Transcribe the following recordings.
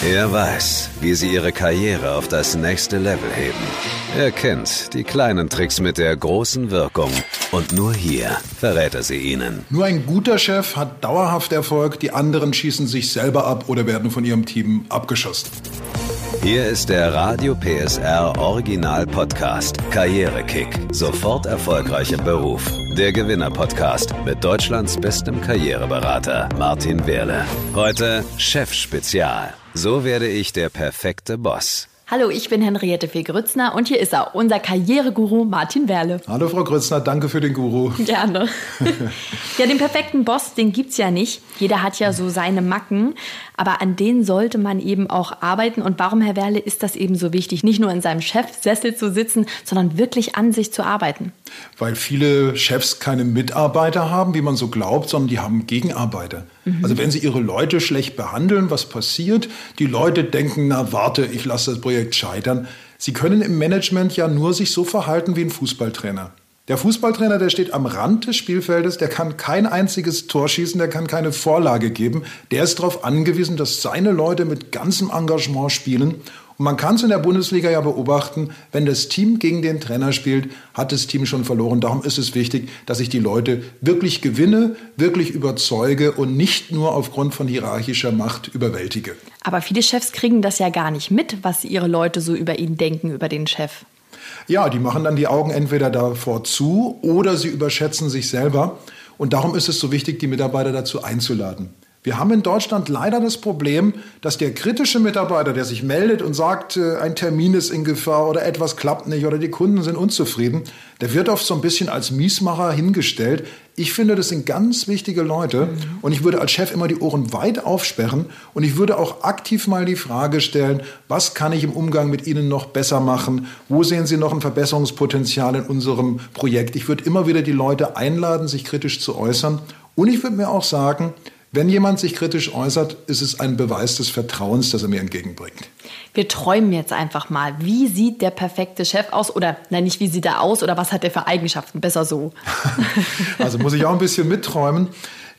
Er weiß, wie sie ihre Karriere auf das nächste Level heben. Er kennt die kleinen Tricks mit der großen Wirkung. Und nur hier verrät er sie ihnen. Nur ein guter Chef hat dauerhaft Erfolg, die anderen schießen sich selber ab oder werden von ihrem Team abgeschossen. Hier ist der Radio PSR Original Podcast Karrierekick. Sofort erfolgreich im Beruf. Der Gewinner Podcast mit Deutschlands bestem Karriereberater Martin Wehrle. Heute Chef Spezial. So werde ich der perfekte Boss. Hallo, ich bin Henriette Fee-Grützner und hier ist er, unser Karriereguru Martin Werle. Hallo Frau Grützner, danke für den Guru. Gerne. ja, den perfekten Boss, den gibt's ja nicht. Jeder hat ja so seine Macken, aber an denen sollte man eben auch arbeiten. Und warum, Herr Werle, ist das eben so wichtig, nicht nur in seinem Chefsessel zu sitzen, sondern wirklich an sich zu arbeiten? Weil viele Chefs keine Mitarbeiter haben, wie man so glaubt, sondern die haben Gegenarbeiter. Mhm. Also wenn sie ihre Leute schlecht behandeln, was passiert? Die Leute denken, na warte, ich lasse das Projekt scheitern. Sie können im Management ja nur sich so verhalten wie ein Fußballtrainer. Der Fußballtrainer, der steht am Rand des Spielfeldes, der kann kein einziges Tor schießen, der kann keine Vorlage geben. Der ist darauf angewiesen, dass seine Leute mit ganzem Engagement spielen. Und man kann es in der Bundesliga ja beobachten, wenn das Team gegen den Trainer spielt, hat das Team schon verloren. Darum ist es wichtig, dass ich die Leute wirklich gewinne, wirklich überzeuge und nicht nur aufgrund von hierarchischer Macht überwältige. Aber viele Chefs kriegen das ja gar nicht mit, was ihre Leute so über ihn denken, über den Chef. Ja, die machen dann die Augen entweder davor zu oder sie überschätzen sich selber. Und darum ist es so wichtig, die Mitarbeiter dazu einzuladen. Wir haben in Deutschland leider das Problem, dass der kritische Mitarbeiter, der sich meldet und sagt, äh, ein Termin ist in Gefahr oder etwas klappt nicht oder die Kunden sind unzufrieden, der wird oft so ein bisschen als Miesmacher hingestellt. Ich finde, das sind ganz wichtige Leute mhm. und ich würde als Chef immer die Ohren weit aufsperren und ich würde auch aktiv mal die Frage stellen, was kann ich im Umgang mit Ihnen noch besser machen? Wo sehen Sie noch ein Verbesserungspotenzial in unserem Projekt? Ich würde immer wieder die Leute einladen, sich kritisch zu äußern und ich würde mir auch sagen, wenn jemand sich kritisch äußert, ist es ein Beweis des Vertrauens, das er mir entgegenbringt. Wir träumen jetzt einfach mal. Wie sieht der perfekte Chef aus? Oder nein, nicht wie sieht er aus oder was hat er für Eigenschaften? Besser so. also muss ich auch ein bisschen mitträumen.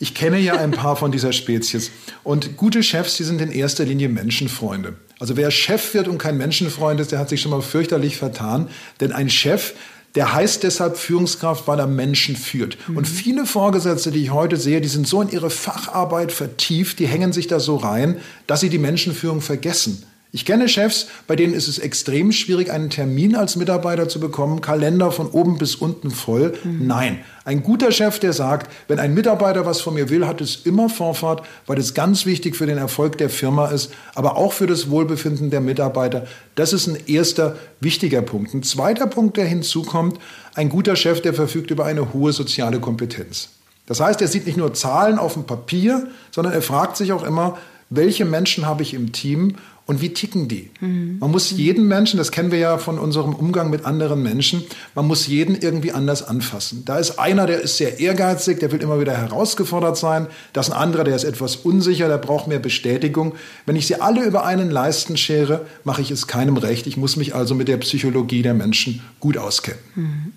Ich kenne ja ein paar von dieser Spezies. Und gute Chefs, die sind in erster Linie Menschenfreunde. Also wer Chef wird und kein Menschenfreund ist, der hat sich schon mal fürchterlich vertan. Denn ein Chef, der heißt deshalb Führungskraft, weil er Menschen führt. Mhm. Und viele Vorgesetzte, die ich heute sehe, die sind so in ihre Facharbeit vertieft, die hängen sich da so rein, dass sie die Menschenführung vergessen. Ich kenne Chefs, bei denen ist es extrem schwierig, einen Termin als Mitarbeiter zu bekommen, Kalender von oben bis unten voll. Mhm. Nein, ein guter Chef, der sagt, wenn ein Mitarbeiter was von mir will, hat es immer Vorfahrt, weil es ganz wichtig für den Erfolg der Firma ist, aber auch für das Wohlbefinden der Mitarbeiter. Das ist ein erster wichtiger Punkt. Ein zweiter Punkt, der hinzukommt, ein guter Chef, der verfügt über eine hohe soziale Kompetenz. Das heißt, er sieht nicht nur Zahlen auf dem Papier, sondern er fragt sich auch immer, welche Menschen habe ich im Team und wie ticken die? Mhm. Man muss jeden Menschen, das kennen wir ja von unserem Umgang mit anderen Menschen, man muss jeden irgendwie anders anfassen. Da ist einer, der ist sehr ehrgeizig, der will immer wieder herausgefordert sein. Da ist ein anderer, der ist etwas unsicher, der braucht mehr Bestätigung. Wenn ich sie alle über einen Leisten schere, mache ich es keinem recht. Ich muss mich also mit der Psychologie der Menschen gut auskennen. Mhm.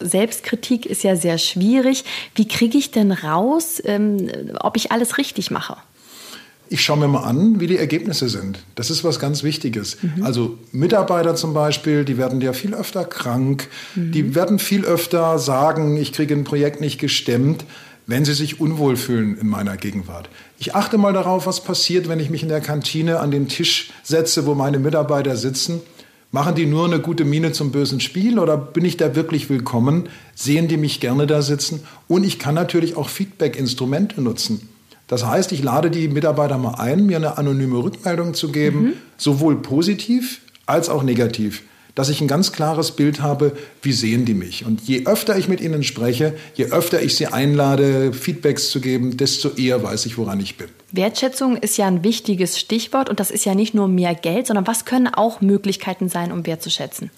Selbstkritik ist ja sehr schwierig. Wie kriege ich denn raus, ähm, ob ich alles richtig mache? Ich schaue mir mal an, wie die Ergebnisse sind. Das ist was ganz Wichtiges. Mhm. Also Mitarbeiter zum Beispiel, die werden ja viel öfter krank, mhm. die werden viel öfter sagen, ich kriege ein Projekt nicht gestemmt, wenn sie sich unwohl fühlen in meiner Gegenwart. Ich achte mal darauf, was passiert, wenn ich mich in der Kantine an den Tisch setze, wo meine Mitarbeiter sitzen. Machen die nur eine gute Miene zum bösen Spiel oder bin ich da wirklich willkommen? Sehen die mich gerne da sitzen? Und ich kann natürlich auch Feedback-Instrumente nutzen. Das heißt, ich lade die Mitarbeiter mal ein, mir eine anonyme Rückmeldung zu geben, mhm. sowohl positiv als auch negativ dass ich ein ganz klares Bild habe, wie sehen die mich. Und je öfter ich mit ihnen spreche, je öfter ich sie einlade, Feedbacks zu geben, desto eher weiß ich, woran ich bin. Wertschätzung ist ja ein wichtiges Stichwort und das ist ja nicht nur mehr Geld, sondern was können auch Möglichkeiten sein, um wertzuschätzen?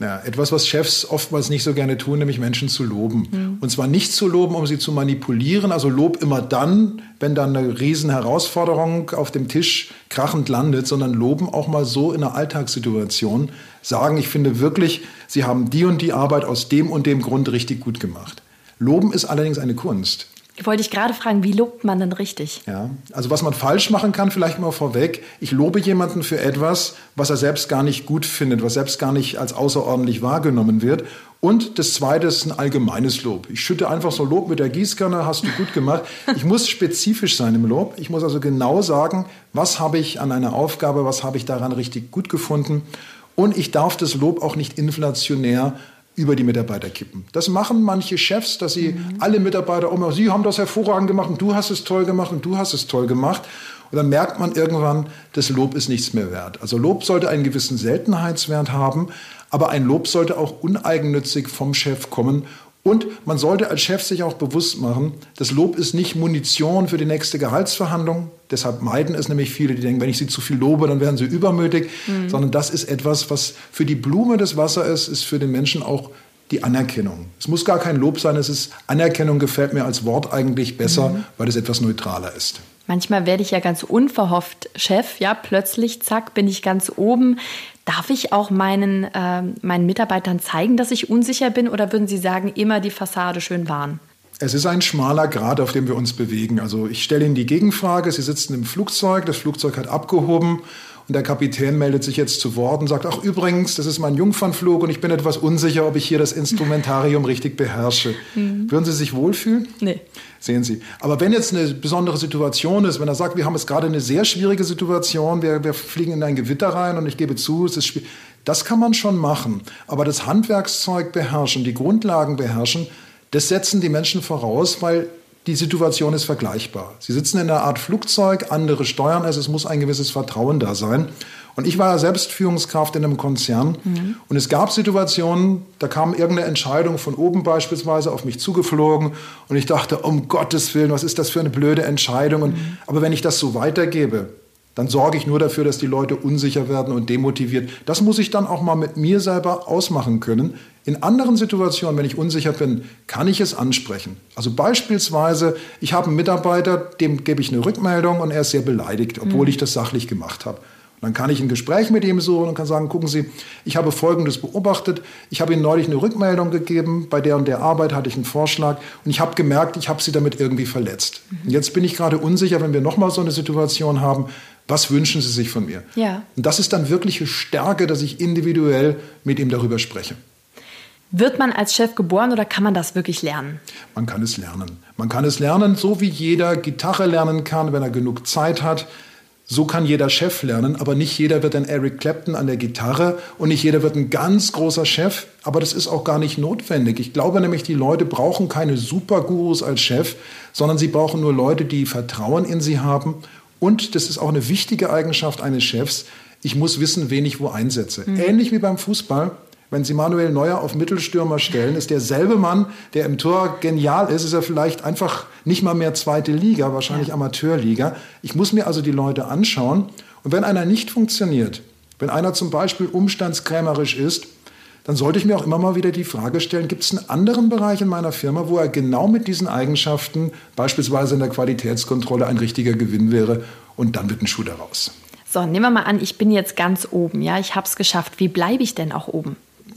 Ja, etwas, was Chefs oftmals nicht so gerne tun, nämlich Menschen zu loben. Mhm. Und zwar nicht zu loben, um sie zu manipulieren. Also Lob immer dann, wenn dann eine Riesenherausforderung auf dem Tisch krachend landet, sondern loben auch mal so in einer Alltagssituation. Sagen, ich finde wirklich, Sie haben die und die Arbeit aus dem und dem Grund richtig gut gemacht. Loben ist allerdings eine Kunst. Wollte ich gerade fragen, wie lobt man denn richtig? Ja, also was man falsch machen kann, vielleicht mal vorweg. Ich lobe jemanden für etwas, was er selbst gar nicht gut findet, was selbst gar nicht als außerordentlich wahrgenommen wird. Und das Zweite ist ein allgemeines Lob. Ich schütte einfach so Lob mit der Gießkanne, hast du gut gemacht. Ich muss spezifisch sein im Lob. Ich muss also genau sagen, was habe ich an einer Aufgabe, was habe ich daran richtig gut gefunden. Und ich darf das Lob auch nicht inflationär über die Mitarbeiter kippen. Das machen manche Chefs, dass sie mhm. alle Mitarbeiter, oh, sie haben das hervorragend gemacht und du hast es toll gemacht und du hast es toll gemacht. Und dann merkt man irgendwann, das Lob ist nichts mehr wert. Also Lob sollte einen gewissen Seltenheitswert haben, aber ein Lob sollte auch uneigennützig vom Chef kommen und man sollte als Chef sich auch bewusst machen, das Lob ist nicht Munition für die nächste Gehaltsverhandlung. Deshalb meiden es nämlich viele, die denken, wenn ich sie zu viel lobe, dann werden sie übermütig. Mhm. Sondern das ist etwas, was für die Blume des Wassers ist, ist für den Menschen auch die Anerkennung. Es muss gar kein Lob sein, es ist Anerkennung gefällt mir als Wort eigentlich besser, mhm. weil es etwas neutraler ist. Manchmal werde ich ja ganz unverhofft Chef, ja, plötzlich, zack, bin ich ganz oben. Darf ich auch meinen, äh, meinen Mitarbeitern zeigen, dass ich unsicher bin oder würden Sie sagen, immer die Fassade schön wahren? Es ist ein schmaler Grad, auf dem wir uns bewegen. Also ich stelle Ihnen die Gegenfrage. Sie sitzen im Flugzeug, das Flugzeug hat abgehoben und der Kapitän meldet sich jetzt zu Wort und sagt, ach übrigens, das ist mein Jungfernflug und ich bin etwas unsicher, ob ich hier das Instrumentarium richtig beherrsche. Mhm. Würden Sie sich wohlfühlen? Nee. Sehen Sie. Aber wenn jetzt eine besondere Situation ist, wenn er sagt, wir haben jetzt gerade eine sehr schwierige Situation, wir, wir fliegen in ein Gewitter rein und ich gebe zu, es ist schwierig. Das kann man schon machen. Aber das Handwerkszeug beherrschen, die Grundlagen beherrschen, das setzen die Menschen voraus, weil die Situation ist vergleichbar. Sie sitzen in einer Art Flugzeug, andere steuern es, es muss ein gewisses Vertrauen da sein. Und ich war ja selbst Führungskraft in einem Konzern mhm. und es gab Situationen, da kam irgendeine Entscheidung von oben beispielsweise auf mich zugeflogen und ich dachte, um Gottes Willen, was ist das für eine blöde Entscheidung? Und, mhm. Aber wenn ich das so weitergebe, dann sorge ich nur dafür, dass die Leute unsicher werden und demotiviert. Das muss ich dann auch mal mit mir selber ausmachen können. In anderen Situationen, wenn ich unsicher bin, kann ich es ansprechen. Also beispielsweise, ich habe einen Mitarbeiter, dem gebe ich eine Rückmeldung und er ist sehr beleidigt, obwohl mhm. ich das sachlich gemacht habe. Und dann kann ich ein Gespräch mit ihm suchen und kann sagen, gucken Sie, ich habe Folgendes beobachtet. Ich habe Ihnen neulich eine Rückmeldung gegeben. Bei der und der Arbeit hatte ich einen Vorschlag. Und ich habe gemerkt, ich habe Sie damit irgendwie verletzt. Mhm. Und jetzt bin ich gerade unsicher, wenn wir nochmal so eine Situation haben, was wünschen Sie sich von mir? Ja. Und das ist dann wirkliche Stärke, dass ich individuell mit ihm darüber spreche. Wird man als Chef geboren oder kann man das wirklich lernen? Man kann es lernen. Man kann es lernen, so wie jeder Gitarre lernen kann, wenn er genug Zeit hat. So kann jeder Chef lernen, aber nicht jeder wird ein Eric Clapton an der Gitarre und nicht jeder wird ein ganz großer Chef, aber das ist auch gar nicht notwendig. Ich glaube nämlich, die Leute brauchen keine Supergurus als Chef, sondern sie brauchen nur Leute, die Vertrauen in sie haben und das ist auch eine wichtige Eigenschaft eines Chefs. Ich muss wissen, wen ich wo einsetze. Mhm. Ähnlich wie beim Fußball. Wenn Sie Manuel Neuer auf Mittelstürmer stellen, ist derselbe Mann, der im Tor genial ist, ist er vielleicht einfach nicht mal mehr zweite Liga, wahrscheinlich ja. Amateurliga. Ich muss mir also die Leute anschauen. Und wenn einer nicht funktioniert, wenn einer zum Beispiel umstandskrämerisch ist, dann sollte ich mir auch immer mal wieder die Frage stellen, gibt es einen anderen Bereich in meiner Firma, wo er genau mit diesen Eigenschaften, beispielsweise in der Qualitätskontrolle, ein richtiger Gewinn wäre und dann wird ein Schuh daraus. So, nehmen wir mal an, ich bin jetzt ganz oben, ja, ich habe es geschafft. Wie bleibe ich denn auch oben?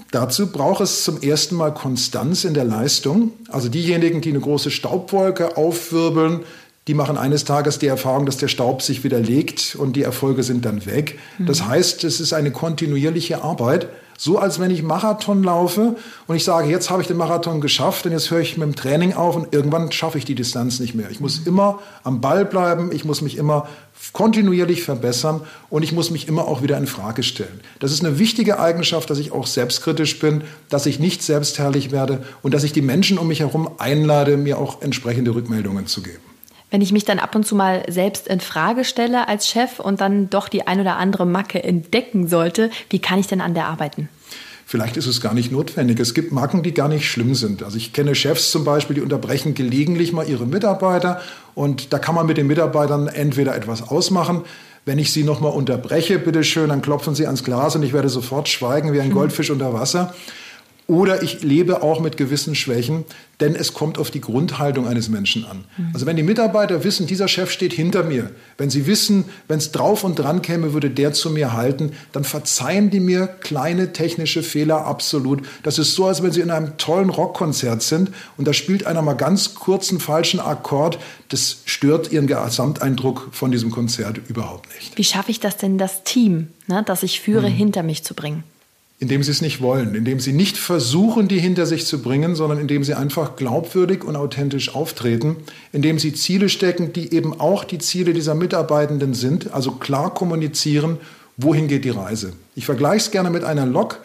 Dazu braucht es zum ersten Mal Konstanz in der Leistung. Also diejenigen, die eine große Staubwolke aufwirbeln, die machen eines Tages die Erfahrung, dass der Staub sich wieder legt und die Erfolge sind dann weg. Mhm. Das heißt, es ist eine kontinuierliche Arbeit. So als wenn ich Marathon laufe und ich sage, jetzt habe ich den Marathon geschafft und jetzt höre ich mit dem Training auf und irgendwann schaffe ich die Distanz nicht mehr. Ich muss immer am Ball bleiben, ich muss mich immer kontinuierlich verbessern und ich muss mich immer auch wieder in Frage stellen. Das ist eine wichtige Eigenschaft, dass ich auch selbstkritisch bin, dass ich nicht selbstherrlich werde und dass ich die Menschen um mich herum einlade, mir auch entsprechende Rückmeldungen zu geben wenn ich mich dann ab und zu mal selbst in Frage stelle als Chef und dann doch die ein oder andere Macke entdecken sollte, wie kann ich denn an der arbeiten? Vielleicht ist es gar nicht notwendig. Es gibt Macken, die gar nicht schlimm sind. Also ich kenne Chefs zum Beispiel, die unterbrechen gelegentlich mal ihre Mitarbeiter und da kann man mit den Mitarbeitern entweder etwas ausmachen. Wenn ich sie nochmal unterbreche, bitteschön, dann klopfen sie ans Glas und ich werde sofort schweigen wie ein Goldfisch unter Wasser. Oder ich lebe auch mit gewissen Schwächen, denn es kommt auf die Grundhaltung eines Menschen an. Also wenn die Mitarbeiter wissen, dieser Chef steht hinter mir, wenn sie wissen, wenn es drauf und dran käme, würde der zu mir halten, dann verzeihen die mir kleine technische Fehler absolut. Das ist so, als wenn sie in einem tollen Rockkonzert sind und da spielt einer mal ganz kurzen falschen Akkord. Das stört ihren Gesamteindruck von diesem Konzert überhaupt nicht. Wie schaffe ich das denn, das Team, ne, das ich führe, mhm. hinter mich zu bringen? Indem sie es nicht wollen, indem sie nicht versuchen, die hinter sich zu bringen, sondern indem sie einfach glaubwürdig und authentisch auftreten, indem sie Ziele stecken, die eben auch die Ziele dieser Mitarbeitenden sind, also klar kommunizieren, wohin geht die Reise. Ich vergleiche es gerne mit einer Lok.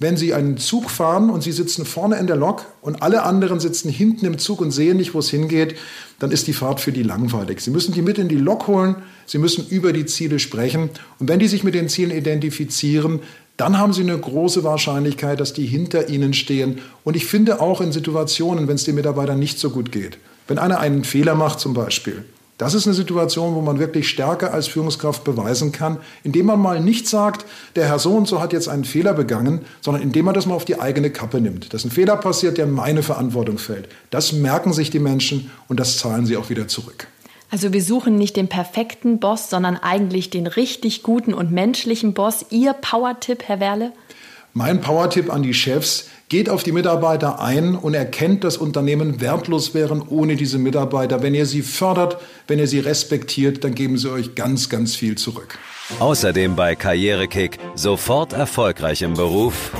Wenn Sie einen Zug fahren und Sie sitzen vorne in der Lok und alle anderen sitzen hinten im Zug und sehen nicht, wo es hingeht, dann ist die Fahrt für die langweilig. Sie müssen die mit in die Lok holen, Sie müssen über die Ziele sprechen. Und wenn die sich mit den Zielen identifizieren, dann haben Sie eine große Wahrscheinlichkeit, dass die hinter Ihnen stehen. Und ich finde auch in Situationen, wenn es den Mitarbeitern nicht so gut geht, wenn einer einen Fehler macht zum Beispiel, das ist eine Situation, wo man wirklich Stärke als Führungskraft beweisen kann, indem man mal nicht sagt, der Herr so und so hat jetzt einen Fehler begangen, sondern indem man das mal auf die eigene Kappe nimmt. Dass ein Fehler passiert, der in meine Verantwortung fällt. Das merken sich die Menschen und das zahlen sie auch wieder zurück. Also wir suchen nicht den perfekten Boss, sondern eigentlich den richtig guten und menschlichen Boss. Ihr Power-Tipp, Herr Werle? Mein Power-Tipp an die Chefs, geht auf die Mitarbeiter ein und erkennt, dass Unternehmen wertlos wären ohne diese Mitarbeiter. Wenn ihr sie fördert, wenn ihr sie respektiert, dann geben sie euch ganz, ganz viel zurück. Außerdem bei Karrierekick sofort erfolgreich im Beruf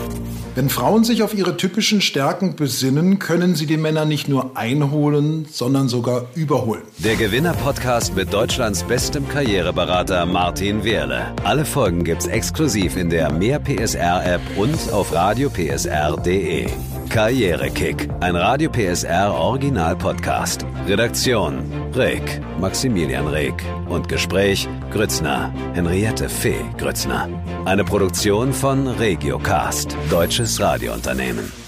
wenn Frauen sich auf ihre typischen Stärken besinnen, können sie die Männer nicht nur einholen, sondern sogar überholen. Der Gewinner-Podcast mit Deutschlands bestem Karriereberater Martin Wehrle. Alle Folgen gibt's exklusiv in der Mehr PSR-App und auf radiopsr.de. Karrierekick, ein Radio PSR Original Podcast. Redaktion Reg, Maximilian Reg und Gespräch Grützner, Henriette Fee Grützner. Eine Produktion von Regiocast, deutsches Radiounternehmen.